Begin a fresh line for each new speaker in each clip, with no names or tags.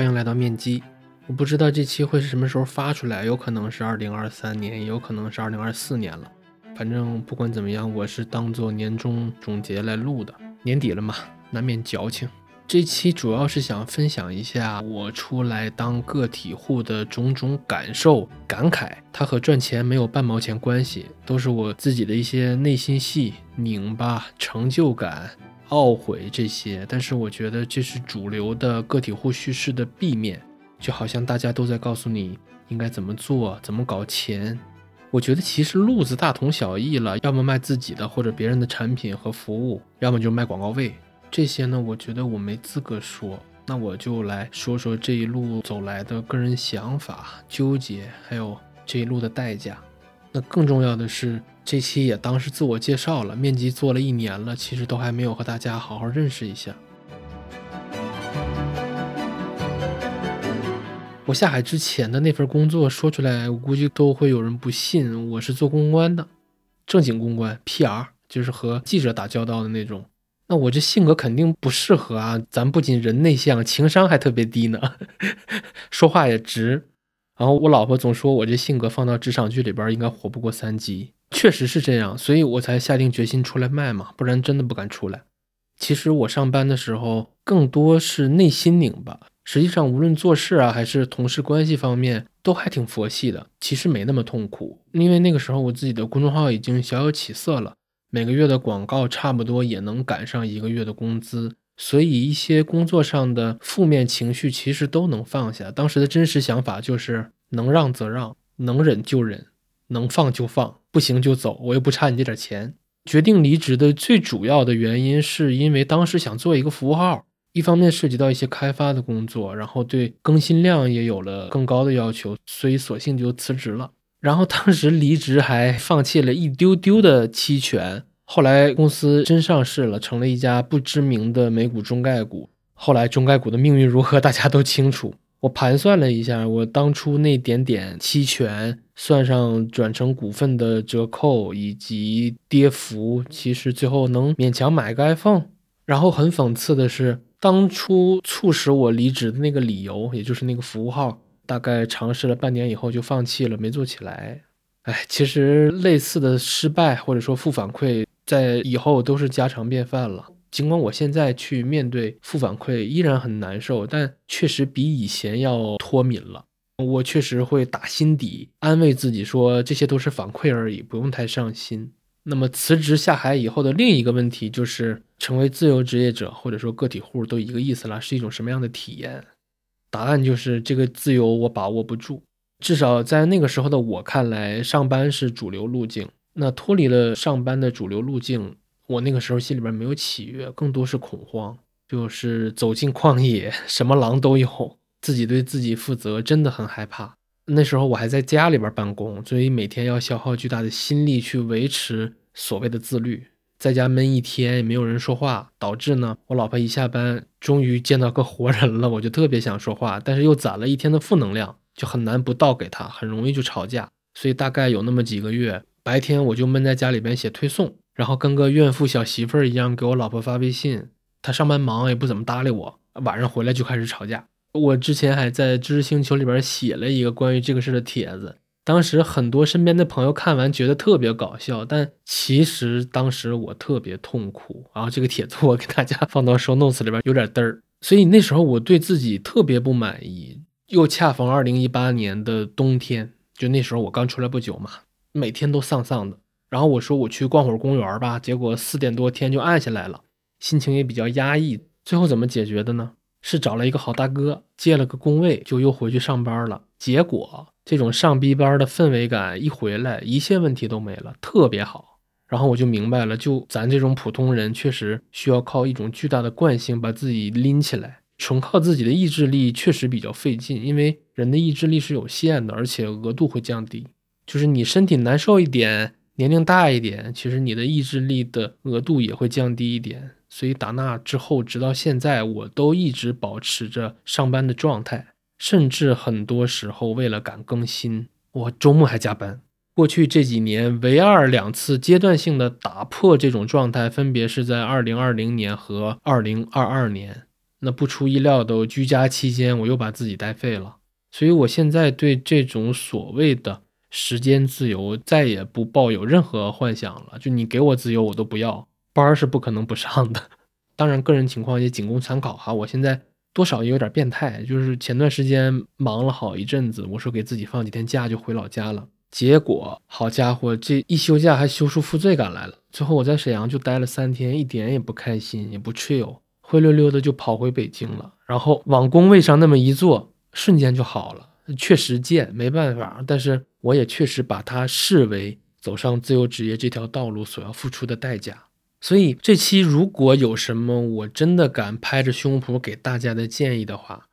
欢迎来到面基。我不知道这期会是什么时候发出来，有可能是二零二三年，也有可能是二零二四年了。反正不管怎么样，我是当做年终总结来录的。年底了嘛，难免矫情。这期主要是想分享一下我出来当个体户的种种感受、感慨。它和赚钱没有半毛钱关系，都是我自己的一些内心戏、拧巴、成就感、懊悔这些。但是我觉得这是主流的个体户叙事的 B 面，就好像大家都在告诉你应该怎么做、怎么搞钱。我觉得其实路子大同小异了，要么卖自己的或者别人的产品和服务，要么就卖广告位。这些呢，我觉得我没资格说，那我就来说说这一路走来的个人想法、纠结，还有这一路的代价。那更重要的是，这期也当是自我介绍了。面基做了一年了，其实都还没有和大家好好认识一下。我下海之前的那份工作说出来，我估计都会有人不信。我是做公关的，正经公关，PR，就是和记者打交道的那种。那我这性格肯定不适合啊！咱不仅人内向，情商还特别低呢，说话也直。然后我老婆总说我这性格放到职场剧里边应该活不过三集，确实是这样，所以我才下定决心出来卖嘛，不然真的不敢出来。其实我上班的时候更多是内心拧巴，实际上无论做事啊还是同事关系方面都还挺佛系的，其实没那么痛苦，因为那个时候我自己的公众号已经小有起色了。每个月的广告差不多也能赶上一个月的工资，所以一些工作上的负面情绪其实都能放下。当时的真实想法就是能让则让，能忍就忍，能放就放，不行就走，我又不差你这点钱。决定离职的最主要的原因是因为当时想做一个服务号，一方面涉及到一些开发的工作，然后对更新量也有了更高的要求，所以索性就辞职了。然后当时离职还放弃了一丢丢的期权，后来公司真上市了，成了一家不知名的美股中概股。后来中概股的命运如何，大家都清楚。我盘算了一下，我当初那点点期权，算上转成股份的折扣以及跌幅，其实最后能勉强买个 iPhone。然后很讽刺的是，当初促使我离职的那个理由，也就是那个服务号。大概尝试了半年以后就放弃了，没做起来。哎，其实类似的失败或者说负反馈，在以后都是家常便饭了。尽管我现在去面对负反馈依然很难受，但确实比以前要脱敏了。我确实会打心底安慰自己说，这些都是反馈而已，不用太上心。那么辞职下海以后的另一个问题就是，成为自由职业者或者说个体户都一个意思了，是一种什么样的体验？答案就是这个自由我把握不住，至少在那个时候的我看来，上班是主流路径。那脱离了上班的主流路径，我那个时候心里边没有喜悦，更多是恐慌，就是走进旷野，什么狼都有，自己对自己负责，真的很害怕。那时候我还在家里边办公，所以每天要消耗巨大的心力去维持所谓的自律。在家闷一天也没有人说话，导致呢，我老婆一下班，终于见到个活人了，我就特别想说话，但是又攒了一天的负能量，就很难不倒给她，很容易就吵架。所以大概有那么几个月，白天我就闷在家里边写推送，然后跟个怨妇小媳妇儿一样给我老婆发微信，她上班忙也不怎么搭理我，晚上回来就开始吵架。我之前还在知识星球里边写了一个关于这个事的帖子。当时很多身边的朋友看完觉得特别搞笑，但其实当时我特别痛苦。然后这个帖子我给大家放到 show notes 里边，有点嘚儿。所以那时候我对自己特别不满意，又恰逢二零一八年的冬天，就那时候我刚出来不久嘛，每天都丧丧的。然后我说我去逛会儿公园吧，结果四点多天就暗下来了，心情也比较压抑。最后怎么解决的呢？是找了一个好大哥借了个工位，就又回去上班了。结果。这种上逼班的氛围感一回来，一切问题都没了，特别好。然后我就明白了，就咱这种普通人，确实需要靠一种巨大的惯性把自己拎起来，纯靠自己的意志力确实比较费劲，因为人的意志力是有限的，而且额度会降低。就是你身体难受一点，年龄大一点，其实你的意志力的额度也会降低一点。所以打那之后，直到现在，我都一直保持着上班的状态。甚至很多时候，为了赶更新，我周末还加班。过去这几年，唯二两次阶段性的打破这种状态，分别是在二零二零年和二零二二年。那不出意料的，居家期间我又把自己带废了。所以我现在对这种所谓的时间自由再也不抱有任何幻想了。就你给我自由，我都不要。班是不可能不上的。当然，个人情况也仅供参考哈。我现在多少也有点变态，就是前段时间忙了好一阵子，我说给自己放几天假就回老家了。结果好家伙，这一休假还休出负罪感来了。最后我在沈阳就待了三天，一点也不开心，也不 chill，灰溜溜的就跑回北京了。然后往工位上那么一坐，瞬间就好了。确实贱，没办法，但是我也确实把它视为走上自由职业这条道路所要付出的代价。所以这期如果有什么我真的敢拍着胸脯给大家的建议的话，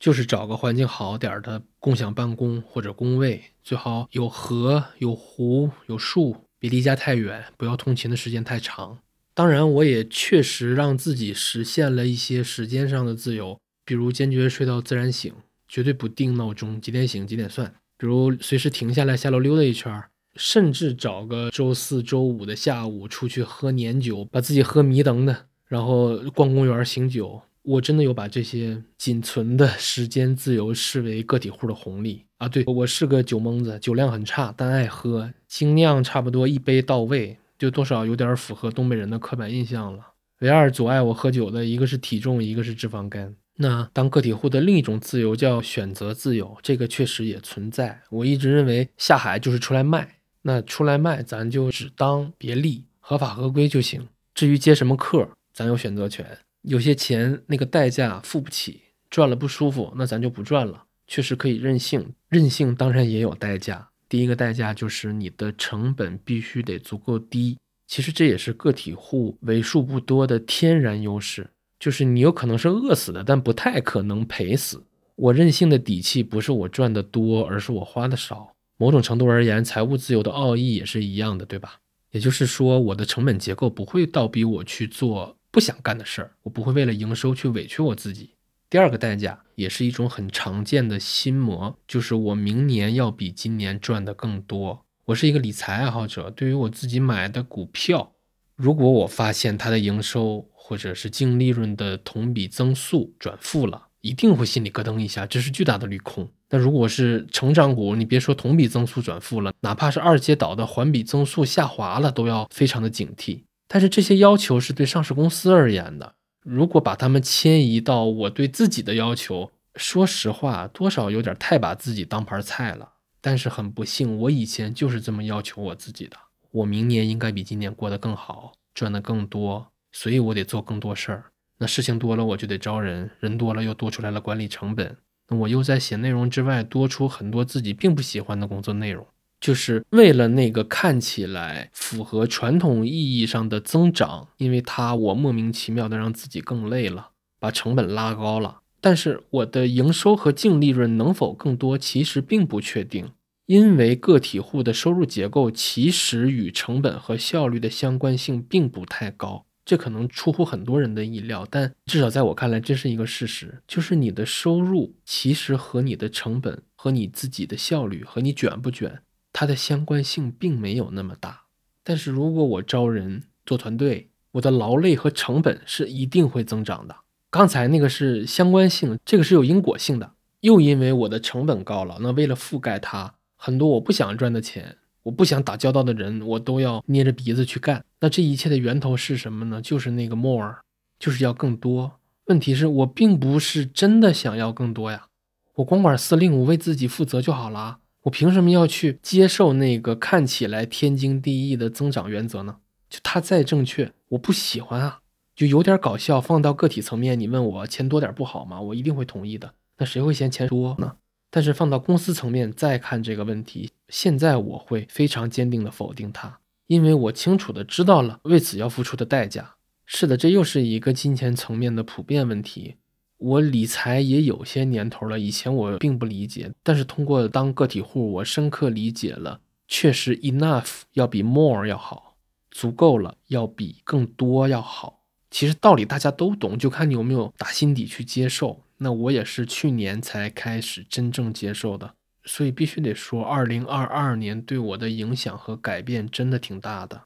就是找个环境好点的共享办公或者工位，最好有河、有湖、有树，别离家太远，不要通勤的时间太长。当然，我也确实让自己实现了一些时间上的自由，比如坚决睡到自然醒，绝对不定闹钟，几点醒几点算。比如随时停下来下楼溜达一圈，甚至找个周四周五的下午出去喝年酒，把自己喝迷瞪的，然后逛公园醒酒。我真的有把这些仅存的时间自由视为个体户的红利啊！对我是个酒蒙子，酒量很差，但爱喝，精酿差不多一杯到位，就多少有点符合东北人的刻板印象了。唯二阻碍我喝酒的一个是体重，一个是脂肪肝。那当个体户的另一种自由叫选择自由，这个确实也存在。我一直认为下海就是出来卖，那出来卖咱就只当别利，合法合规就行。至于接什么客，咱有选择权。有些钱那个代价付不起，赚了不舒服，那咱就不赚了。确实可以任性，任性当然也有代价。第一个代价就是你的成本必须得足够低。其实这也是个体户为数不多的天然优势，就是你有可能是饿死的，但不太可能赔死。我任性的底气不是我赚的多，而是我花的少。某种程度而言，财务自由的奥义也是一样的，对吧？也就是说，我的成本结构不会倒逼我去做。不想干的事儿，我不会为了营收去委屈我自己。第二个代价也是一种很常见的心魔，就是我明年要比今年赚的更多。我是一个理财爱好者，对于我自己买的股票，如果我发现它的营收或者是净利润的同比增速转负了，一定会心里咯噔一下，这是巨大的利空。那如果是成长股，你别说同比增速转负了，哪怕是二阶倒的环比增速下滑了，都要非常的警惕。但是这些要求是对上市公司而言的，如果把它们迁移到我对自己的要求，说实话，多少有点太把自己当盘菜了。但是很不幸，我以前就是这么要求我自己的。我明年应该比今年过得更好，赚得更多，所以我得做更多事儿。那事情多了，我就得招人，人多了又多出来了管理成本。我又在写内容之外多出很多自己并不喜欢的工作内容。就是为了那个看起来符合传统意义上的增长，因为它我莫名其妙的让自己更累了，把成本拉高了。但是我的营收和净利润能否更多，其实并不确定，因为个体户的收入结构其实与成本和效率的相关性并不太高。这可能出乎很多人的意料，但至少在我看来，这是一个事实，就是你的收入其实和你的成本、和你自己的效率、和你卷不卷。它的相关性并没有那么大，但是如果我招人做团队，我的劳累和成本是一定会增长的。刚才那个是相关性，这个是有因果性的。又因为我的成本高了，那为了覆盖它，很多我不想赚的钱，我不想打交道的人，我都要捏着鼻子去干。那这一切的源头是什么呢？就是那个 more，就是要更多。问题是我并不是真的想要更多呀，我光管司令，我为自己负责就好了。我凭什么要去接受那个看起来天经地义的增长原则呢？就它再正确，我不喜欢啊，就有点搞笑。放到个体层面，你问我钱多点不好吗？我一定会同意的。那谁会嫌钱多呢？但是放到公司层面再看这个问题，现在我会非常坚定的否定它，因为我清楚的知道了为此要付出的代价。是的，这又是一个金钱层面的普遍问题。我理财也有些年头了，以前我并不理解，但是通过当个体户，我深刻理解了，确实 enough 要比 more 要好，足够了要比更多要好。其实道理大家都懂，就看你有没有打心底去接受。那我也是去年才开始真正接受的，所以必须得说，二零二二年对我的影响和改变真的挺大的。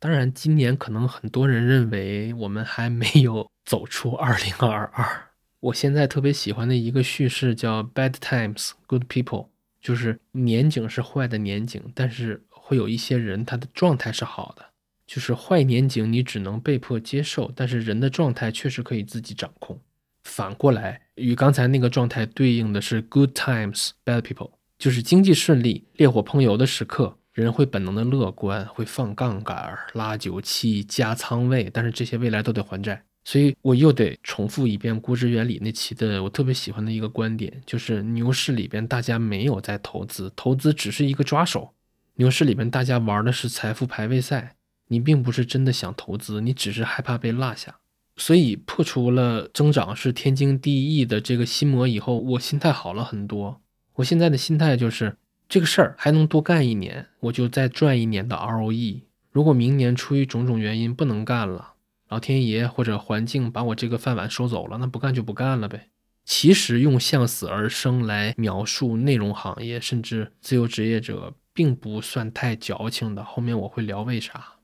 当然，今年可能很多人认为我们还没有走出二零二二。我现在特别喜欢的一个叙事叫 “Bad Times, Good People”，就是年景是坏的年景，但是会有一些人他的状态是好的。就是坏年景你只能被迫接受，但是人的状态确实可以自己掌控。反过来，与刚才那个状态对应的是 “Good Times, Bad People”，就是经济顺利、烈火烹油的时刻。人会本能的乐观，会放杠杆、拉酒气、加仓位，但是这些未来都得还债，所以我又得重复一遍估值原理那期的我特别喜欢的一个观点，就是牛市里边大家没有在投资，投资只是一个抓手。牛市里边大家玩的是财富排位赛，你并不是真的想投资，你只是害怕被落下。所以破除了增长是天经地义的这个心魔以后，我心态好了很多。我现在的心态就是。这个事儿还能多干一年，我就再赚一年的 ROE。如果明年出于种种原因不能干了，老天爷或者环境把我这个饭碗收走了，那不干就不干了呗。其实用向死而生来描述内容行业甚至自由职业者，并不算太矫情的。后面我会聊为啥。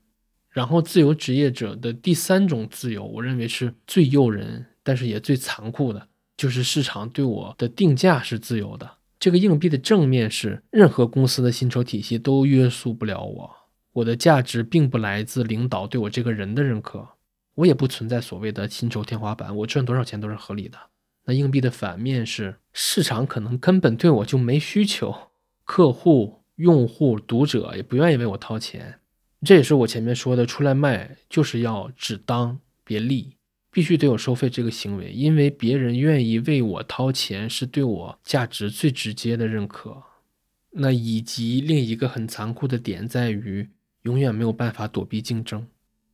然后自由职业者的第三种自由，我认为是最诱人，但是也最残酷的，就是市场对我的定价是自由的。这个硬币的正面是，任何公司的薪酬体系都约束不了我。我的价值并不来自领导对我这个人的认可，我也不存在所谓的薪酬天花板，我赚多少钱都是合理的。那硬币的反面是，市场可能根本对我就没需求，客户、用户、读者也不愿意为我掏钱。这也是我前面说的，出来卖就是要只当别利。必须得有收费这个行为，因为别人愿意为我掏钱，是对我价值最直接的认可。那以及另一个很残酷的点在于，永远没有办法躲避竞争，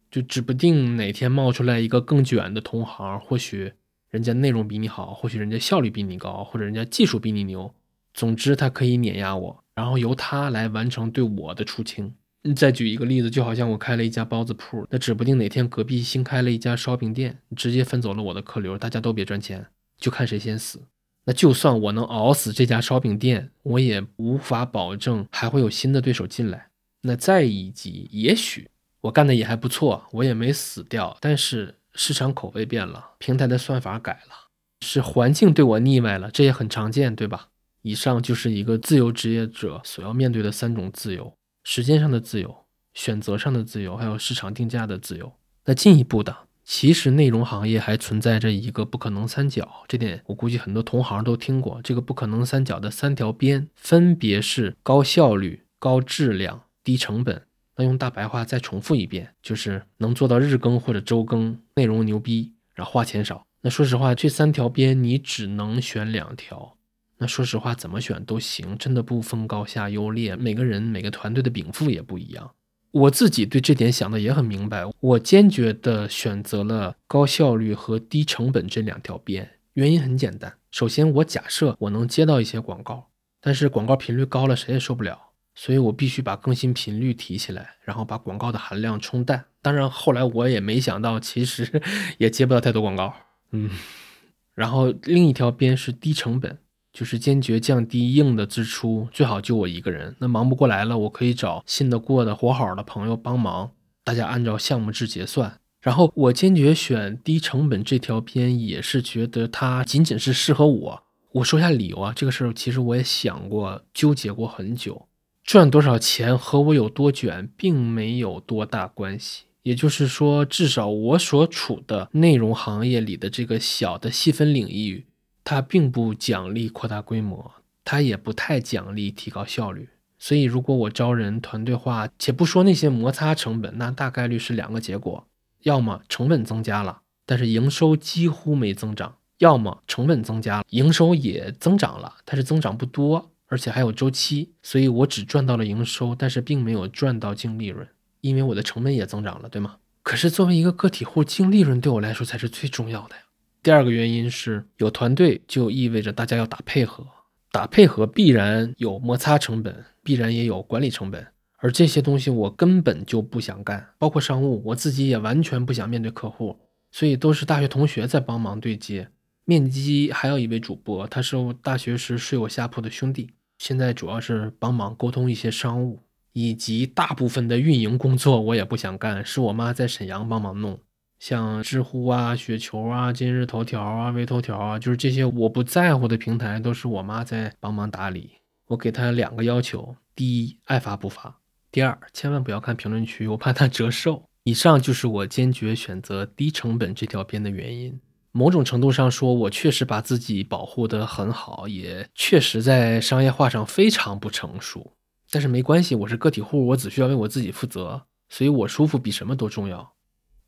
就指不定哪天冒出来一个更卷的同行，或许人家内容比你好，或许人家效率比你高，或者人家技术比你牛，总之他可以碾压我，然后由他来完成对我的出清。再举一个例子，就好像我开了一家包子铺，那指不定哪天隔壁新开了一家烧饼店，直接分走了我的客流，大家都别赚钱，就看谁先死。那就算我能熬死这家烧饼店，我也无法保证还会有新的对手进来。那再以及，也许我干的也还不错，我也没死掉，但是市场口味变了，平台的算法改了，是环境对我腻歪了，这也很常见，对吧？以上就是一个自由职业者所要面对的三种自由。时间上的自由、选择上的自由，还有市场定价的自由。那进一步的，其实内容行业还存在着一个不可能三角，这点我估计很多同行都听过。这个不可能三角的三条边分别是高效率、高质量、低成本。那用大白话再重复一遍，就是能做到日更或者周更，内容牛逼，然后花钱少。那说实话，这三条边你只能选两条。那说实话，怎么选都行，真的不分高下优劣。每个人、每个团队的禀赋也不一样。我自己对这点想的也很明白，我坚决的选择了高效率和低成本这两条边。原因很简单，首先我假设我能接到一些广告，但是广告频率高了谁也受不了，所以我必须把更新频率提起来，然后把广告的含量冲淡。当然后来我也没想到，其实 也接不到太多广告。嗯，然后另一条边是低成本。就是坚决降低硬的支出，最好就我一个人。那忙不过来了，我可以找信得过的活好的朋友帮忙，大家按照项目制结算。然后我坚决选低成本这条边，也是觉得它仅仅是适合我。我说下理由啊，这个事儿其实我也想过，纠结过很久。赚多少钱和我有多卷并没有多大关系。也就是说，至少我所处的内容行业里的这个小的细分领域。它并不奖励扩大规模，它也不太奖励提高效率。所以，如果我招人团队化，且不说那些摩擦成本，那大概率是两个结果：要么成本增加了，但是营收几乎没增长；要么成本增加了，营收也增长了，但是增长不多，而且还有周期。所以我只赚到了营收，但是并没有赚到净利润，因为我的成本也增长了，对吗？可是作为一个个体户，净利润对我来说才是最重要的呀。第二个原因是有团队就意味着大家要打配合，打配合必然有摩擦成本，必然也有管理成本，而这些东西我根本就不想干，包括商务，我自己也完全不想面对客户，所以都是大学同学在帮忙对接。面基还有一位主播，他是我大学时睡我下铺的兄弟，现在主要是帮忙沟通一些商务，以及大部分的运营工作我也不想干，是我妈在沈阳帮忙弄。像知乎啊、雪球啊、今日头条啊、微头条啊，就是这些我不在乎的平台，都是我妈在帮忙打理。我给她两个要求：第一，爱发不发；第二，千万不要看评论区，我怕她折寿。以上就是我坚决选择低成本这条边的原因。某种程度上说，我确实把自己保护得很好，也确实在商业化上非常不成熟。但是没关系，我是个体户，我只需要为我自己负责，所以我舒服比什么都重要。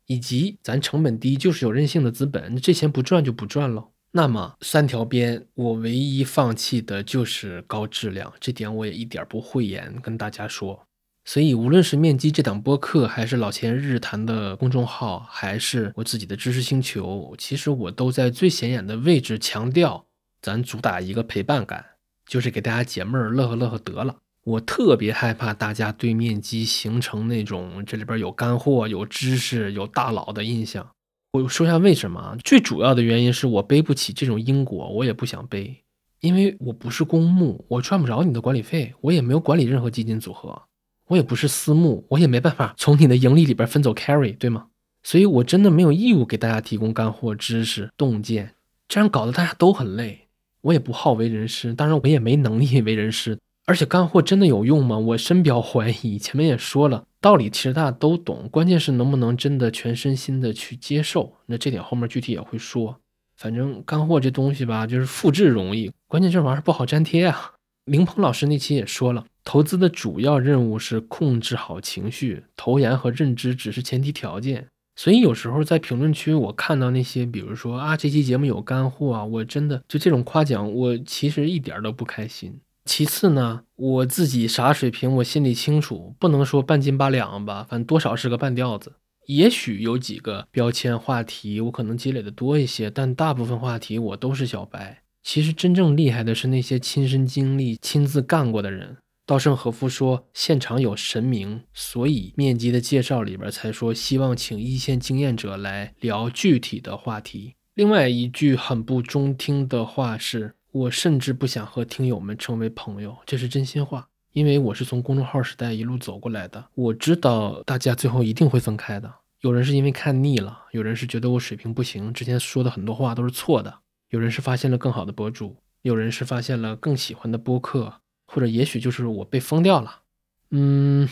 以及咱成本低，就是有韧性的资本，这钱不赚就不赚了。那么三条边，我唯一放弃的就是高质量，这点我也一点不讳言跟大家说。所以，无论是面基这档播客，还是老钱日谈的公众号，还是我自己的知识星球，其实我都在最显眼的位置强调，咱主打一个陪伴感，就是给大家解闷儿、乐呵乐呵得了。我特别害怕大家对面基形成那种这里边有干货、有知识、有大佬的印象。我说一下为什么，最主要的原因是我背不起这种因果，我也不想背，因为我不是公募，我赚不着你的管理费，我也没有管理任何基金组合。我也不是私募，我也没办法从你的盈利里边分走 carry，对吗？所以我真的没有义务给大家提供干货、知识、洞见，这样搞得大家都很累。我也不好为人师，当然我也没能力为人师。而且干货真的有用吗？我深表怀疑。前面也说了，道理其实大家都懂，关键是能不能真的全身心的去接受。那这点后面具体也会说。反正干货这东西吧，就是复制容易，关键这玩意儿不好粘贴啊。凌鹏老师那期也说了。投资的主要任务是控制好情绪，投研和认知只是前提条件。所以有时候在评论区，我看到那些，比如说啊，这期节目有干货啊，我真的就这种夸奖，我其实一点都不开心。其次呢，我自己啥水平，我心里清楚，不能说半斤八两吧，反正多少是个半吊子。也许有几个标签话题，我可能积累的多一些，但大部分话题我都是小白。其实真正厉害的是那些亲身经历、亲自干过的人。稻盛和夫说：“现场有神明，所以面基的介绍里边才说希望请一线经验者来聊具体的话题。”另外一句很不中听的话是：“我甚至不想和听友们成为朋友。”这是真心话，因为我是从公众号时代一路走过来的，我知道大家最后一定会分开的。有人是因为看腻了，有人是觉得我水平不行，之前说的很多话都是错的，有人是发现了更好的博主，有人是发现了更喜欢的播客。或者也许就是我被封掉了，嗯，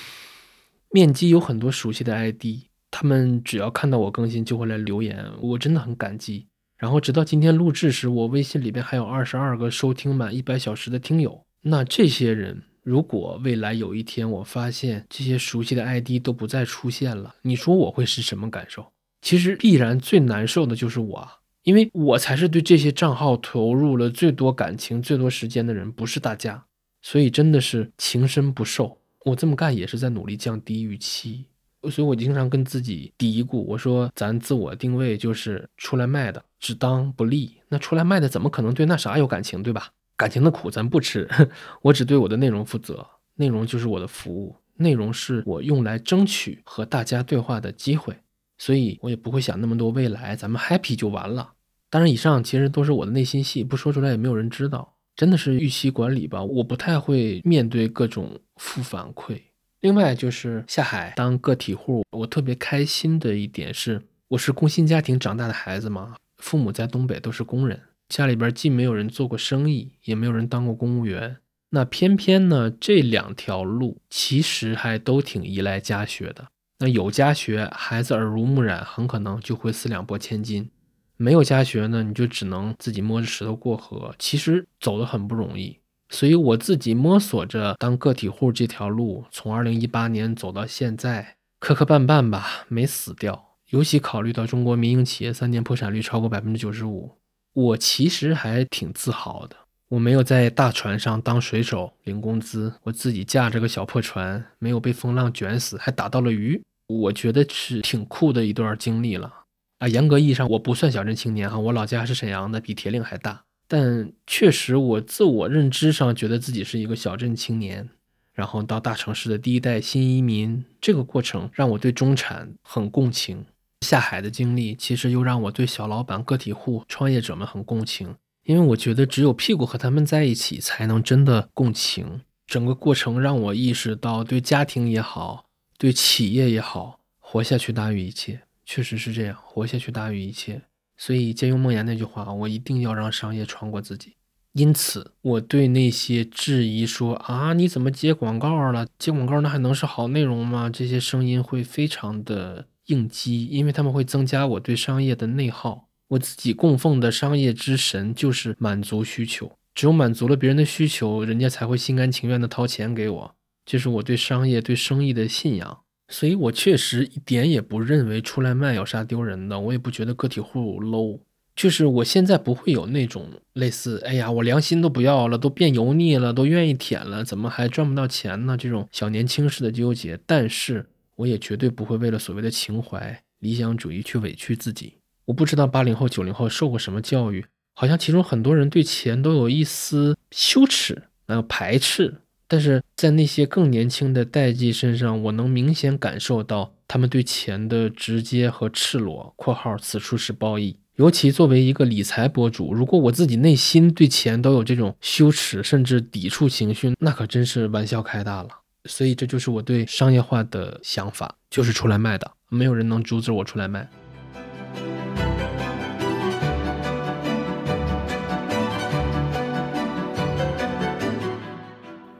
面基有很多熟悉的 ID，他们只要看到我更新就会来留言，我真的很感激。然后直到今天录制时，我微信里边还有二十二个收听满一百小时的听友。那这些人，如果未来有一天我发现这些熟悉的 ID 都不再出现了，你说我会是什么感受？其实必然最难受的就是我，因为我才是对这些账号投入了最多感情、最多时间的人，不是大家。所以真的是情深不寿，我这么干也是在努力降低预期。所以我经常跟自己嘀咕，我说咱自我定位就是出来卖的，只当不利。那出来卖的怎么可能对那啥有感情，对吧？感情的苦咱不吃，我只对我的内容负责，内容就是我的服务，内容是我用来争取和大家对话的机会。所以我也不会想那么多未来，咱们 happy 就完了。当然，以上其实都是我的内心戏，不说出来也没有人知道。真的是预期管理吧，我不太会面对各种负反馈。另外就是下海当个体户，我特别开心的一点是，我是工薪家庭长大的孩子嘛，父母在东北都是工人，家里边既没有人做过生意，也没有人当过公务员。那偏偏呢，这两条路其实还都挺依赖家学的。那有家学，孩子耳濡目染，很可能就会四两拨千斤。没有家学呢，你就只能自己摸着石头过河，其实走得很不容易。所以我自己摸索着当个体户这条路，从二零一八年走到现在，磕磕绊绊吧，没死掉。尤其考虑到中国民营企业三年破产率超过百分之九十五，我其实还挺自豪的。我没有在大船上当水手领工资，我自己驾着个小破船，没有被风浪卷死，还打到了鱼，我觉得是挺酷的一段经历了。啊，严格意义上我不算小镇青年哈，我老家是沈阳的，比铁岭还大。但确实，我自我认知上觉得自己是一个小镇青年，然后到大城市的第一代新移民，这个过程让我对中产很共情。下海的经历其实又让我对小老板、个体户、创业者们很共情，因为我觉得只有屁股和他们在一起，才能真的共情。整个过程让我意识到，对家庭也好，对企业也好，活下去大于一切。确实是这样，活下去大于一切。所以借用梦言那句话，我一定要让商业穿过自己。因此，我对那些质疑说啊，你怎么接广告了？接广告那还能是好内容吗？这些声音会非常的应激，因为他们会增加我对商业的内耗。我自己供奉的商业之神就是满足需求，只有满足了别人的需求，人家才会心甘情愿的掏钱给我。这是我对商业、对生意的信仰。所以我确实一点也不认为出来卖有啥丢人的，我也不觉得个体户 low。就是我现在不会有那种类似，哎呀，我良心都不要了，都变油腻了，都愿意舔了，怎么还赚不到钱呢？这种小年轻式的纠结。但是我也绝对不会为了所谓的情怀、理想主义去委屈自己。我不知道八零后、九零后受过什么教育，好像其中很多人对钱都有一丝羞耻，还有排斥。但是在那些更年轻的代际身上，我能明显感受到他们对钱的直接和赤裸。（括号此处是褒义）。尤其作为一个理财博主，如果我自己内心对钱都有这种羞耻甚至抵触情绪，那可真是玩笑开大了。所以这就是我对商业化的想法，就是出来卖的，没有人能阻止我出来卖。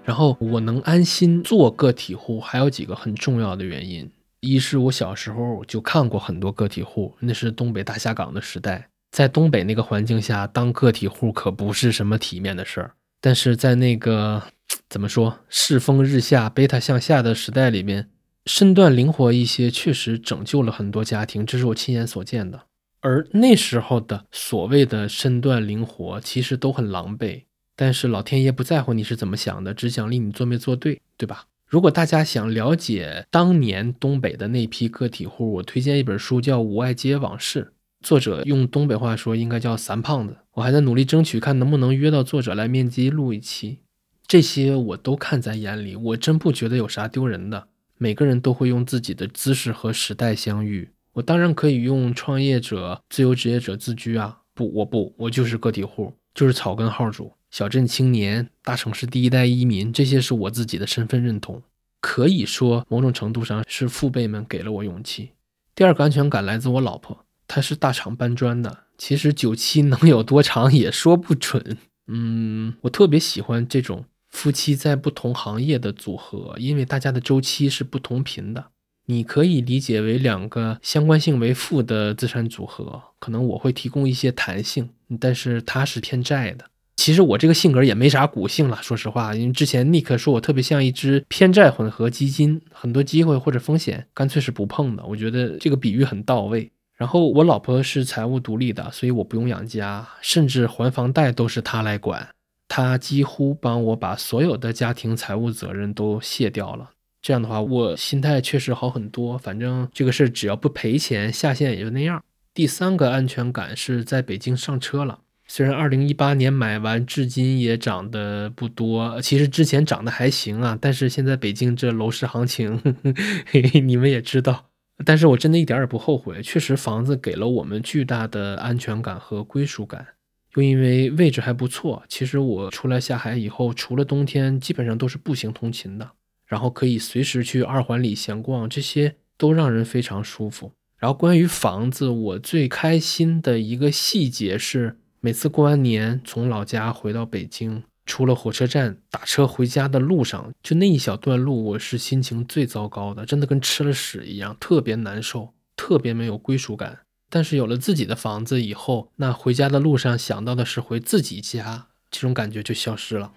然后我能安心做个体户，还有几个很重要的原因。一是我小时候就看过很多个体户，那是东北大下岗的时代，在东北那个环境下，当个体户可不是什么体面的事儿。但是在那个怎么说世风日下、贝塔向下的时代里面，身段灵活一些，确实拯救了很多家庭，这是我亲眼所见的。而那时候的所谓的身段灵活，其实都很狼狈，但是老天爷不在乎你是怎么想的，只奖励你做没做对，对吧？如果大家想了解当年东北的那批个体户，我推荐一本书叫《五爱街往事》，作者用东北话说应该叫“三胖子”。我还在努力争取，看能不能约到作者来面基录一期。这些我都看在眼里，我真不觉得有啥丢人的。每个人都会用自己的姿势和时代相遇，我当然可以用创业者、自由职业者自居啊！不，我不，我就是个体户，就是草根号主。小镇青年、大城市第一代移民，这些是我自己的身份认同，可以说某种程度上是父辈们给了我勇气。第二个安全感来自我老婆，她是大厂搬砖的，其实九七能有多长也说不准。嗯，我特别喜欢这种夫妻在不同行业的组合，因为大家的周期是不同频的。你可以理解为两个相关性为负的资产组合，可能我会提供一些弹性，但是他是偏债的。其实我这个性格也没啥骨性了，说实话，因为之前尼克说我特别像一只偏债混合基金，很多机会或者风险干脆是不碰的。我觉得这个比喻很到位。然后我老婆是财务独立的，所以我不用养家，甚至还房贷都是她来管，她几乎帮我把所有的家庭财务责任都卸掉了。这样的话，我心态确实好很多。反正这个事只要不赔钱，下线也就那样。第三个安全感是在北京上车了。虽然二零一八年买完，至今也涨得不多。其实之前涨得还行啊，但是现在北京这楼市行情，嘿嘿，你们也知道。但是我真的一点也不后悔，确实房子给了我们巨大的安全感和归属感，又因为位置还不错。其实我出来下海以后，除了冬天，基本上都是步行通勤的，然后可以随时去二环里闲逛，这些都让人非常舒服。然后关于房子，我最开心的一个细节是。每次过完年，从老家回到北京，出了火车站，打车回家的路上，就那一小段路，我是心情最糟糕的，真的跟吃了屎一样，特别难受，特别没有归属感。但是有了自己的房子以后，那回家的路上想到的是回自己家，这种感觉就消失了。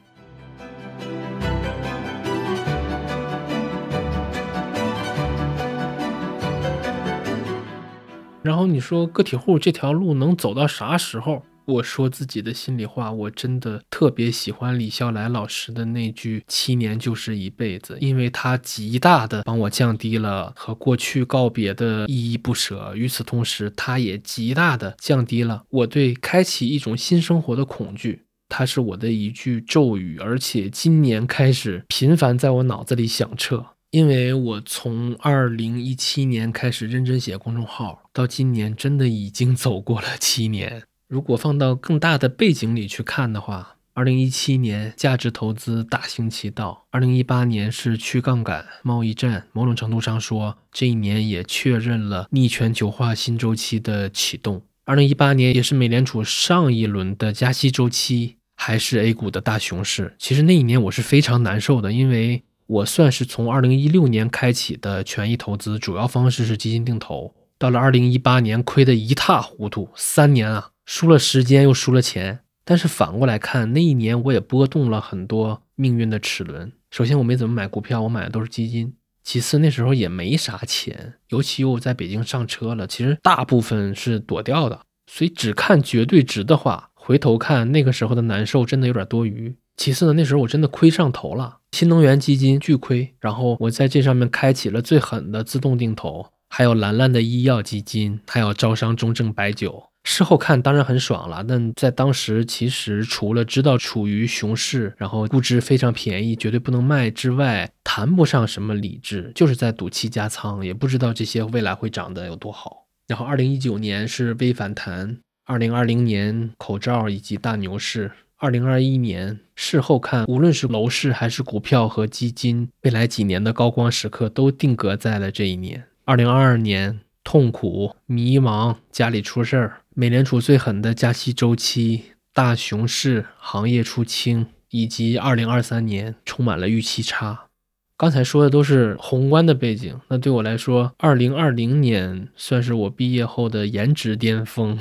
然后你说个体户这条路能走到啥时候？我说自己的心里话，我真的特别喜欢李笑来老师的那句“七年就是一辈子”，因为他极大的帮我降低了和过去告别的依依不舍。与此同时，他也极大的降低了我对开启一种新生活的恐惧。它是我的一句咒语，而且今年开始频繁在我脑子里响彻。因为我从二零一七年开始认真写公众号，到今年真的已经走过了七年。如果放到更大的背景里去看的话，二零一七年价值投资大行其道，二零一八年是去杠杆贸易战，某种程度上说，这一年也确认了逆全球化新周期的启动。二零一八年也是美联储上一轮的加息周期，还是 A 股的大熊市。其实那一年我是非常难受的，因为我算是从二零一六年开启的权益投资，主要方式是基金定投，到了二零一八年亏得一塌糊涂，三年啊，输了时间又输了钱。但是反过来看，那一年我也拨动了很多命运的齿轮。首先，我没怎么买股票，我买的都是基金。其次，那时候也没啥钱，尤其又在北京上车了，其实大部分是躲掉的。所以只看绝对值的话，回头看那个时候的难受真的有点多余。其次呢，那时候我真的亏上头了，新能源基金巨亏，然后我在这上面开启了最狠的自动定投，还有蓝蓝的医药基金，还有招商中证白酒。事后看当然很爽了，但在当时其实除了知道处于熊市，然后估值非常便宜，绝对不能卖之外，谈不上什么理智，就是在赌气加仓，也不知道这些未来会涨得有多好。然后二零一九年是微反弹，二零二零年口罩以及大牛市，二零二一年事后看，无论是楼市还是股票和基金，未来几年的高光时刻都定格在了这一年。二零二二年痛苦迷茫，家里出事儿。美联储最狠的加息周期、大熊市、行业出清，以及二零二三年充满了预期差。刚才说的都是宏观的背景，那对我来说，二零二零年算是我毕业后的颜值巅峰，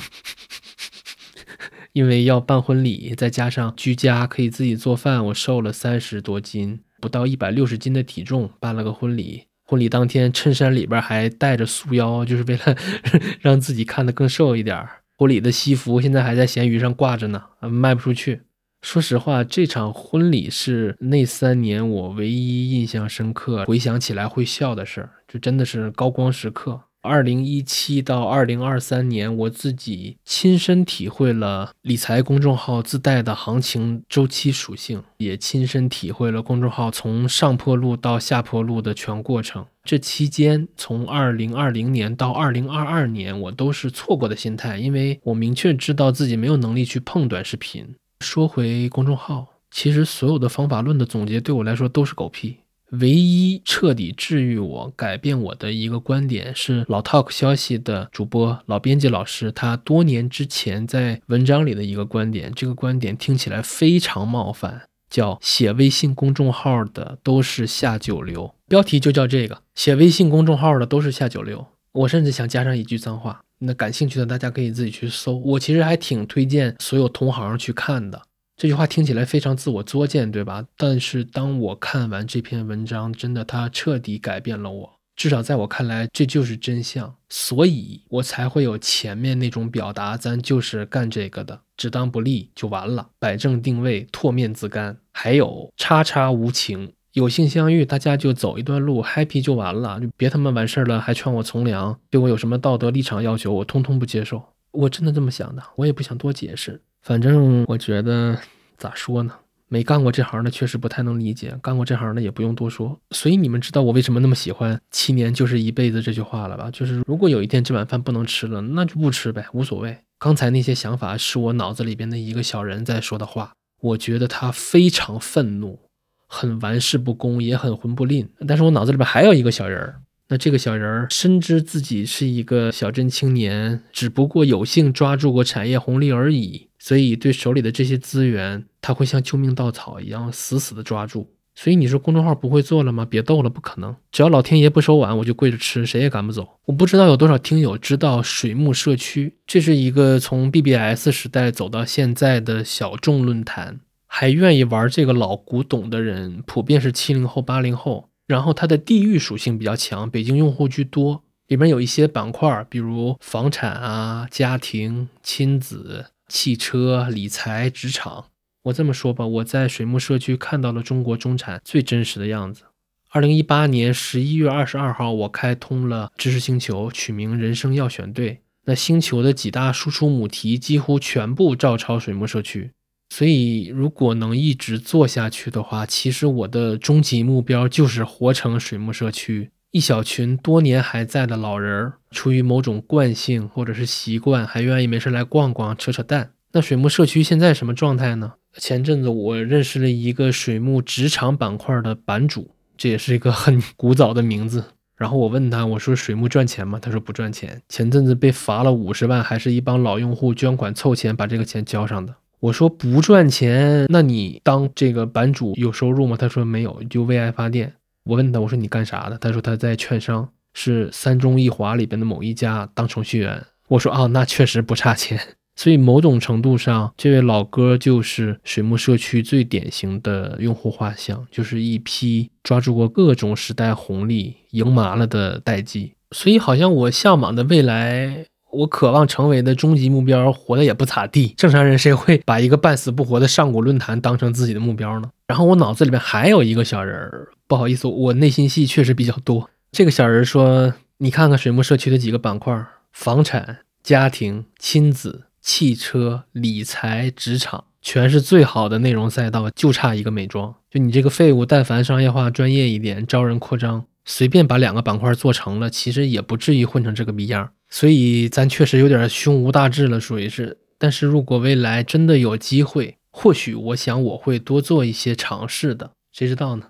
因为要办婚礼，再加上居家可以自己做饭，我瘦了三十多斤，不到一百六十斤的体重，办了个婚礼。婚礼当天，衬衫里边还带着束腰，就是为了 让自己看得更瘦一点儿。婚礼的西服现在还在闲鱼上挂着呢，卖不出去。说实话，这场婚礼是那三年我唯一印象深刻、回想起来会笑的事儿，就真的是高光时刻。二零一七到二零二三年，我自己亲身体会了理财公众号自带的行情周期属性，也亲身体会了公众号从上坡路到下坡路的全过程。这期间，从二零二零年到二零二二年，我都是错过的心态，因为我明确知道自己没有能力去碰短视频。说回公众号，其实所有的方法论的总结对我来说都是狗屁。唯一彻底治愈我、改变我的一个观点是老 Talk 消息的主播老编辑老师，他多年之前在文章里的一个观点。这个观点听起来非常冒犯，叫写微信公众号的都是下九流。标题就叫这个，写微信公众号的都是下九流。我甚至想加上一句脏话，那感兴趣的大家可以自己去搜。我其实还挺推荐所有同行去看的。这句话听起来非常自我作践，对吧？但是当我看完这篇文章，真的，它彻底改变了我。至少在我看来，这就是真相，所以我才会有前面那种表达。咱就是干这个的，只当不利就完了，摆正定位，唾面自干。还有叉叉无情，有幸相遇，大家就走一段路，happy 就完了，就别他妈完事儿了，还劝我从良，对我有什么道德立场要求，我通通不接受。我真的这么想的，我也不想多解释。反正我觉得咋说呢？没干过这行的确实不太能理解，干过这行的也不用多说。所以你们知道我为什么那么喜欢“七年就是一辈子”这句话了吧？就是如果有一天这碗饭不能吃了，那就不吃呗，无所谓。刚才那些想法是我脑子里边的一个小人在说的话，我觉得他非常愤怒，很玩世不恭，也很混不吝。但是我脑子里边还有一个小人儿。那这个小人儿深知自己是一个小镇青年，只不过有幸抓住过产业红利而已，所以对手里的这些资源，他会像救命稻草一样死死的抓住。所以你说公众号不会做了吗？别逗了，不可能！只要老天爷不收碗，我就跪着吃，谁也赶不走。我不知道有多少听友知道水木社区，这是一个从 BBS 时代走到现在的小众论坛，还愿意玩这个老古董的人，普遍是七零后、八零后。然后它的地域属性比较强，北京用户居多，里面有一些板块，比如房产啊、家庭、亲子、汽车、理财、职场。我这么说吧，我在水木社区看到了中国中产最真实的样子。二零一八年十一月二十二号，我开通了知识星球，取名“人生要选对”。那星球的几大输出母题几乎全部照抄水木社区。所以，如果能一直做下去的话，其实我的终极目标就是活成水木社区一小群多年还在的老人儿，出于某种惯性或者是习惯，还愿意没事来逛逛、扯扯淡。那水木社区现在什么状态呢？前阵子我认识了一个水木职场板块的版主，这也是一个很 古早的名字。然后我问他，我说水木赚钱吗？他说不赚钱。前阵子被罚了五十万，还是一帮老用户捐款凑钱把这个钱交上的。我说不赚钱，那你当这个版主有收入吗？他说没有，就为爱发电。我问他，我说你干啥的？他说他在券商，是三中一华里边的某一家当程序员。我说啊，那确实不差钱。所以某种程度上，这位老哥就是水木社区最典型的用户画像，就是一批抓住过各种时代红利、赢麻了的代际。所以，好像我向往的未来，我渴望成为的终极目标，活得也不咋地。正常人谁会把一个半死不活的上古论坛当成自己的目标呢？然后我脑子里面还有一个小人儿，不好意思，我内心戏确实比较多。这个小人说：“你看看水木社区的几个板块，房产、家庭、亲子。”汽车、理财、职场，全是最好的内容赛道，就差一个美妆。就你这个废物，但凡商业化、专业一点，招人扩张，随便把两个板块做成了，其实也不至于混成这个逼样。所以咱确实有点胸无大志了，属于是。但是如果未来真的有机会，或许我想我会多做一些尝试的，谁知道呢？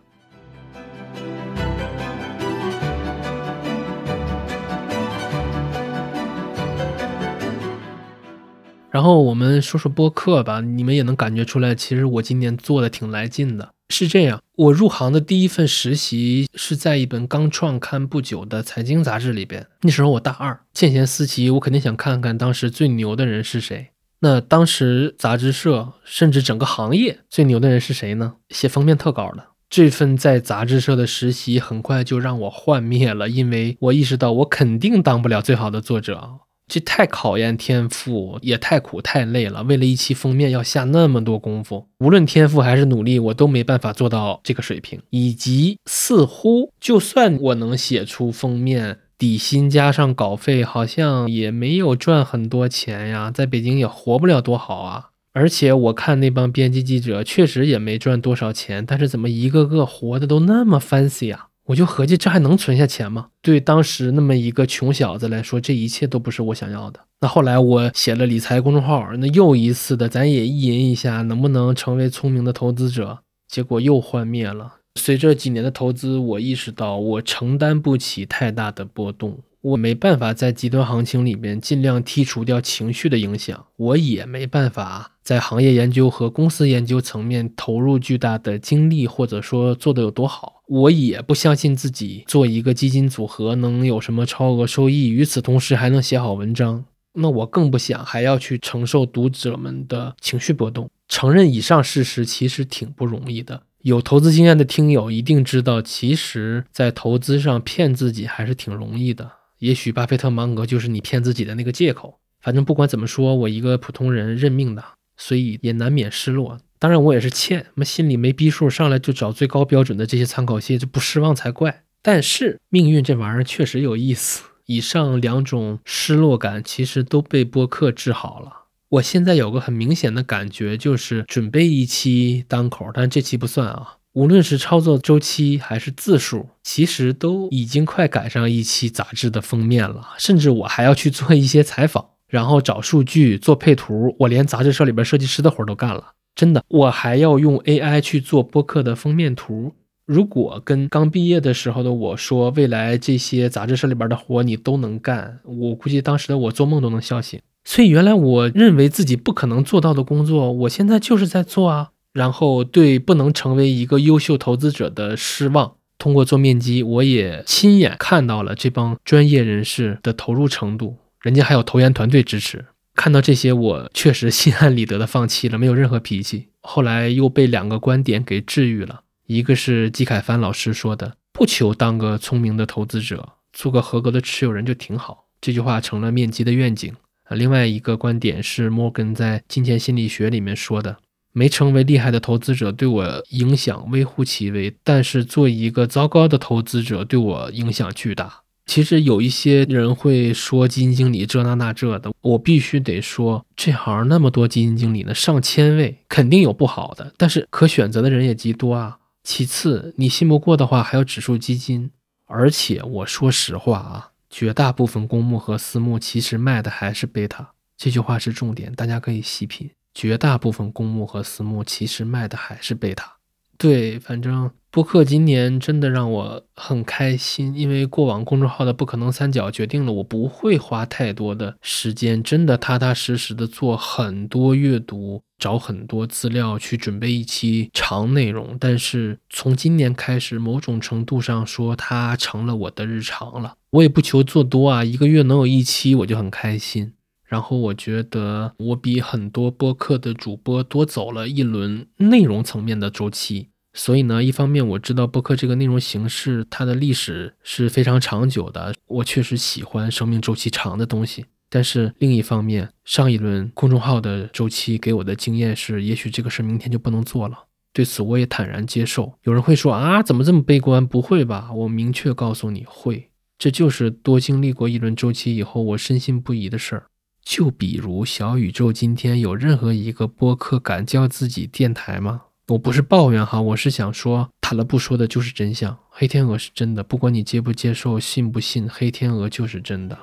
然后我们说说播客吧，你们也能感觉出来，其实我今年做的挺来劲的。是这样，我入行的第一份实习是在一本刚创刊不久的财经杂志里边。那时候我大二，见贤思齐，我肯定想看看当时最牛的人是谁。那当时杂志社甚至整个行业最牛的人是谁呢？写封面特稿的。这份在杂志社的实习很快就让我幻灭了，因为我意识到我肯定当不了最好的作者。这太考验天赋，也太苦太累了。为了一期封面要下那么多功夫，无论天赋还是努力，我都没办法做到这个水平。以及似乎，就算我能写出封面，底薪加上稿费，好像也没有赚很多钱呀。在北京也活不了多好啊。而且我看那帮编辑记者，确实也没赚多少钱，但是怎么一个个活的都那么 fancy 啊？我就合计，这还能存下钱吗？对当时那么一个穷小子来说，这一切都不是我想要的。那后来我写了理财公众号，那又一次的，咱也意淫一下，能不能成为聪明的投资者？结果又幻灭了。随着几年的投资，我意识到我承担不起太大的波动。我没办法在极端行情里面尽量剔除掉情绪的影响，我也没办法在行业研究和公司研究层面投入巨大的精力，或者说做的有多好。我也不相信自己做一个基金组合能有什么超额收益，与此同时还能写好文章。那我更不想还要去承受读者们的情绪波动。承认以上事实其实挺不容易的。有投资经验的听友一定知道，其实，在投资上骗自己还是挺容易的。也许巴菲特芒格就是你骗自己的那个借口。反正不管怎么说，我一个普通人认命的，所以也难免失落。当然我也是欠，那心里没逼数，上来就找最高标准的这些参考系，这不失望才怪。但是命运这玩意儿确实有意思。以上两种失落感其实都被播客治好了。我现在有个很明显的感觉，就是准备一期单口，但这期不算啊。无论是操作周期还是字数，其实都已经快赶上一期杂志的封面了。甚至我还要去做一些采访，然后找数据、做配图。我连杂志社里边设计师的活都干了，真的。我还要用 AI 去做播客的封面图。如果跟刚毕业的时候的我说，未来这些杂志社里边的活你都能干，我估计当时的我做梦都能笑醒。所以，原来我认为自己不可能做到的工作，我现在就是在做啊。然后对不能成为一个优秀投资者的失望，通过做面基，我也亲眼看到了这帮专业人士的投入程度，人家还有投研团队支持。看到这些，我确实心安理得的放弃了，没有任何脾气。后来又被两个观点给治愈了，一个是季凯帆老师说的“不求当个聪明的投资者，做个合格的持有人就挺好”，这句话成了面基的愿景啊。另外一个观点是摩根在《金钱心理学》里面说的。没成为厉害的投资者对我影响微乎其微，但是做一个糟糕的投资者对我影响巨大。其实有一些人会说基金经理这那那这的，我必须得说，这行那么多基金经理呢，上千位，肯定有不好的，但是可选择的人也极多啊。其次，你信不过的话，还有指数基金，而且我说实话啊，绝大部分公募和私募其实卖的还是贝塔，这句话是重点，大家可以细品。绝大部分公募和私募其实卖的还是贝塔。对，反正播客今年真的让我很开心，因为过往公众号的不可能三角决定了我不会花太多的时间，真的踏踏实实的做很多阅读，找很多资料去准备一期长内容。但是从今年开始，某种程度上说，它成了我的日常了。我也不求做多啊，一个月能有一期我就很开心。然后我觉得我比很多播客的主播多走了一轮内容层面的周期，所以呢，一方面我知道播客这个内容形式它的历史是非常长久的，我确实喜欢生命周期长的东西。但是另一方面，上一轮公众号的周期给我的经验是，也许这个事明天就不能做了。对此我也坦然接受。有人会说啊，怎么这么悲观？不会吧？我明确告诉你会，这就是多经历过一轮周期以后，我深信不疑的事儿。就比如小宇宙今天有任何一个播客敢叫自己电台吗？我不是抱怨哈，我是想说，塔勒布说的就是真相，黑天鹅是真的，不管你接不接受，信不信，黑天鹅就是真的。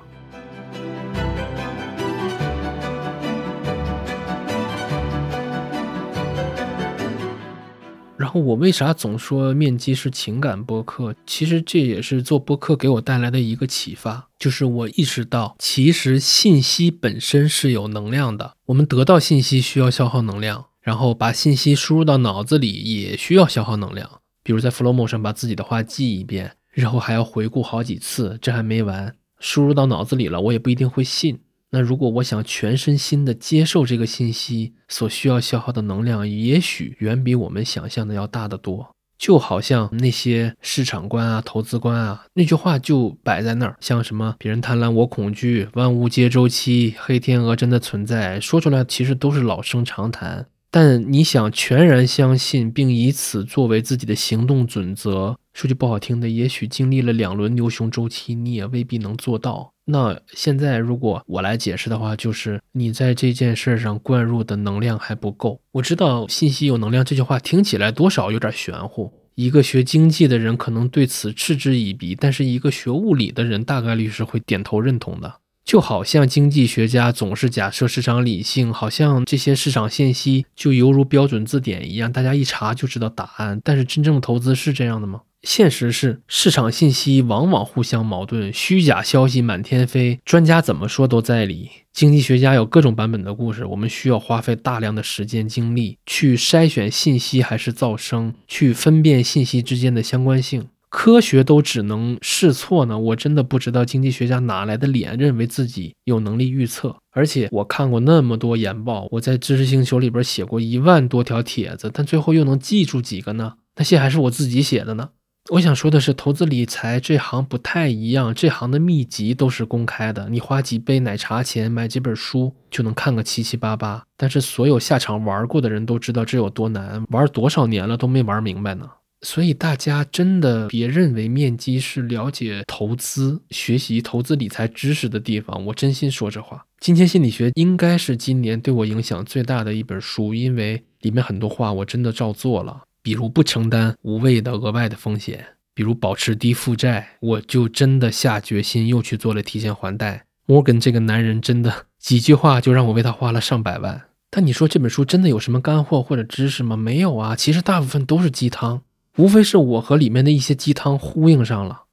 我为啥总说面基是情感播客？其实这也是做播客给我带来的一个启发，就是我意识到，其实信息本身是有能量的。我们得到信息需要消耗能量，然后把信息输入到脑子里也需要消耗能量。比如在 Flowmo 上把自己的话记一遍，然后还要回顾好几次，这还没完，输入到脑子里了，我也不一定会信。那如果我想全身心的接受这个信息，所需要消耗的能量，也许远比我们想象的要大得多。就好像那些市场观啊、投资观啊，那句话就摆在那儿，像什么“别人贪婪，我恐惧”，“万物皆周期”，“黑天鹅真的存在”，说出来其实都是老生常谈。但你想全然相信，并以此作为自己的行动准则，说句不好听的，也许经历了两轮牛熊周期，你也未必能做到。那现在如果我来解释的话，就是你在这件事上灌入的能量还不够。我知道信息有能量这句话听起来多少有点玄乎，一个学经济的人可能对此嗤之以鼻，但是一个学物理的人大概率是会点头认同的。就好像经济学家总是假设市场理性，好像这些市场信息就犹如标准字典一样，大家一查就知道答案。但是真正投资是这样的吗？现实是，市场信息往往互相矛盾，虚假消息满天飞，专家怎么说都在理。经济学家有各种版本的故事，我们需要花费大量的时间精力去筛选信息还是噪声，去分辨信息之间的相关性。科学都只能试错呢，我真的不知道经济学家哪来的脸，认为自己有能力预测。而且我看过那么多研报，我在知识星球里边写过一万多条帖子，但最后又能记住几个呢？那些还是我自己写的呢。我想说的是，投资理财这行不太一样，这行的秘籍都是公开的，你花几杯奶茶钱买几本书就能看个七七八八。但是所有下场玩过的人都知道这有多难，玩多少年了都没玩明白呢。所以大家真的别认为面基是了解投资、学习投资理财知识的地方，我真心说这话。金钱心理学应该是今年对我影响最大的一本书，因为里面很多话我真的照做了。比如不承担无谓的额外的风险，比如保持低负债，我就真的下决心又去做了提前还贷。摩根这个男人真的几句话就让我为他花了上百万。但你说这本书真的有什么干货或者知识吗？没有啊，其实大部分都是鸡汤，无非是我和里面的一些鸡汤呼应上了。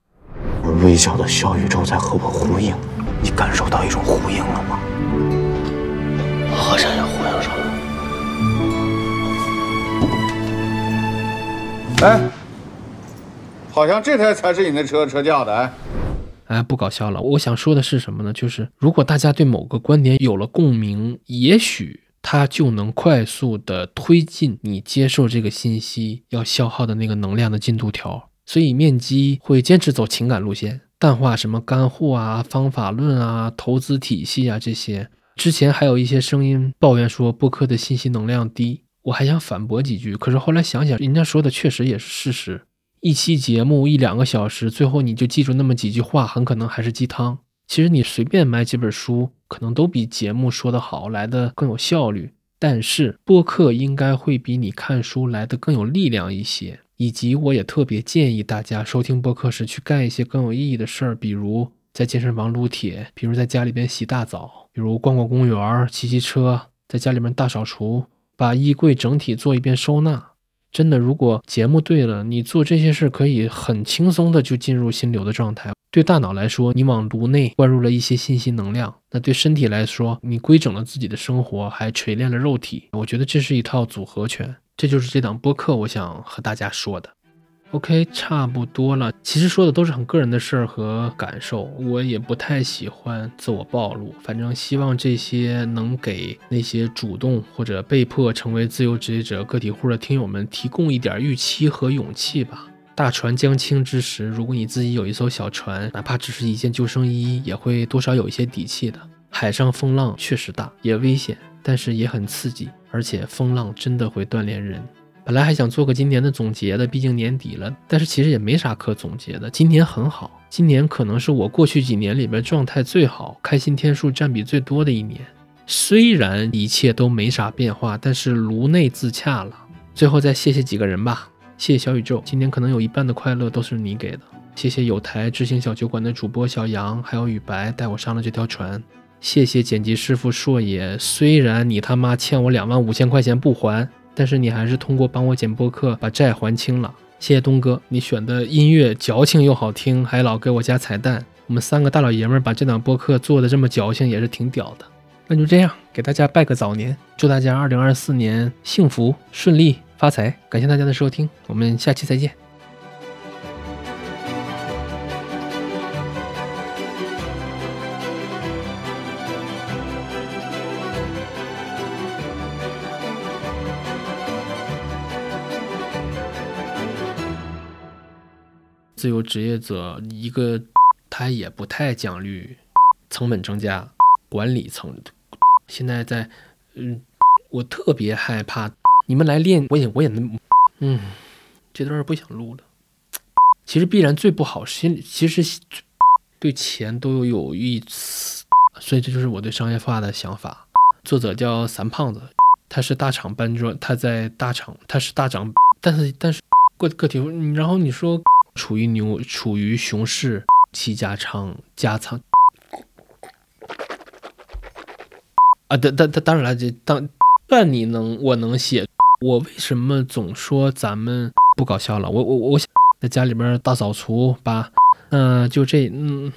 而微小的小宇宙在和我呼应，你感受到一种呼应了吗？
好像也呼应上了。
哎，好像这台才是你那车车架的哎。
哎，不搞笑了。我想说的是什么呢？就是如果大家对某个观点有了共鸣，也许它就能快速的推进你接受这个信息要消耗的那个能量的进度条。所以面基会坚持走情感路线，淡化什么干货啊、方法论啊、投资体系啊这些。之前还有一些声音抱怨说播客的信息能量低。我还想反驳几句，可是后来想想，人家说的确实也是事实。一期节目一两个小时，最后你就记住那么几句话，很可能还是鸡汤。其实你随便买几本书，可能都比节目说的好来的更有效率。但是播客应该会比你看书来的更有力量一些。以及我也特别建议大家收听播客时去干一些更有意义的事儿，比如在健身房撸铁，比如在家里边洗大澡，比如逛逛公园、骑骑车。在家里面大扫除，把衣柜整体做一遍收纳。真的，如果节目对了，你做这些事可以很轻松的就进入心流的状态。对大脑来说，你往颅内灌入了一些信息能量；那对身体来说，你规整了自己的生活，还锤炼了肉体。我觉得这是一套组合拳。这就是这档播客我想和大家说的。OK，差不多了。其实说的都是很个人的事儿和感受，我也不太喜欢自我暴露。反正希望这些能给那些主动或者被迫成为自由职业者个体户的听友们提供一点预期和勇气吧。大船将倾之时，如果你自己有一艘小船，哪怕只是一件救生衣，也会多少有一些底气的。海上风浪确实大，也危险，但是也很刺激，而且风浪真的会锻炼人。本来还想做个今年的总结的，毕竟年底了，但是其实也没啥可总结的。今年很好，今年可能是我过去几年里边状态最好、开心天数占比最多的一年。虽然一切都没啥变化，但是颅内自洽了。最后再谢谢几个人吧，谢谢小宇宙，今年可能有一半的快乐都是你给的。谢谢有台知行小酒馆的主播小杨，还有雨白带我上了这条船。谢谢剪辑师傅硕野，虽然你他妈欠我两万五千块钱不还。但是你还是通过帮我剪播客把债还清了，谢谢东哥，你选的音乐矫情又好听，还老给我加彩蛋。我们三个大老爷们把这档播客做的这么矫情，也是挺屌的。那就这样，给大家拜个早年，祝大家二零二四年幸福顺利发财。感谢大家的收听，我们下期再见。自由职业者一个，他也不太讲虑，成本增加，管理层，现在在，嗯，我特别害怕你们来练，我也我也能，嗯，这段不想录了。其实必然最不好，心其实对钱都有有一丝，所以这就是我对商业化的想法。作者叫三胖子，他是大厂搬砖，他在大厂，他是大厂，但是但是个个体，然后你说。处于牛，处于熊市，期加仓加仓啊！当当当当然了，这当但你能，我能写。我为什么总说咱们不搞笑了？我我我想在家里边大扫除，吧嗯，就这嗯。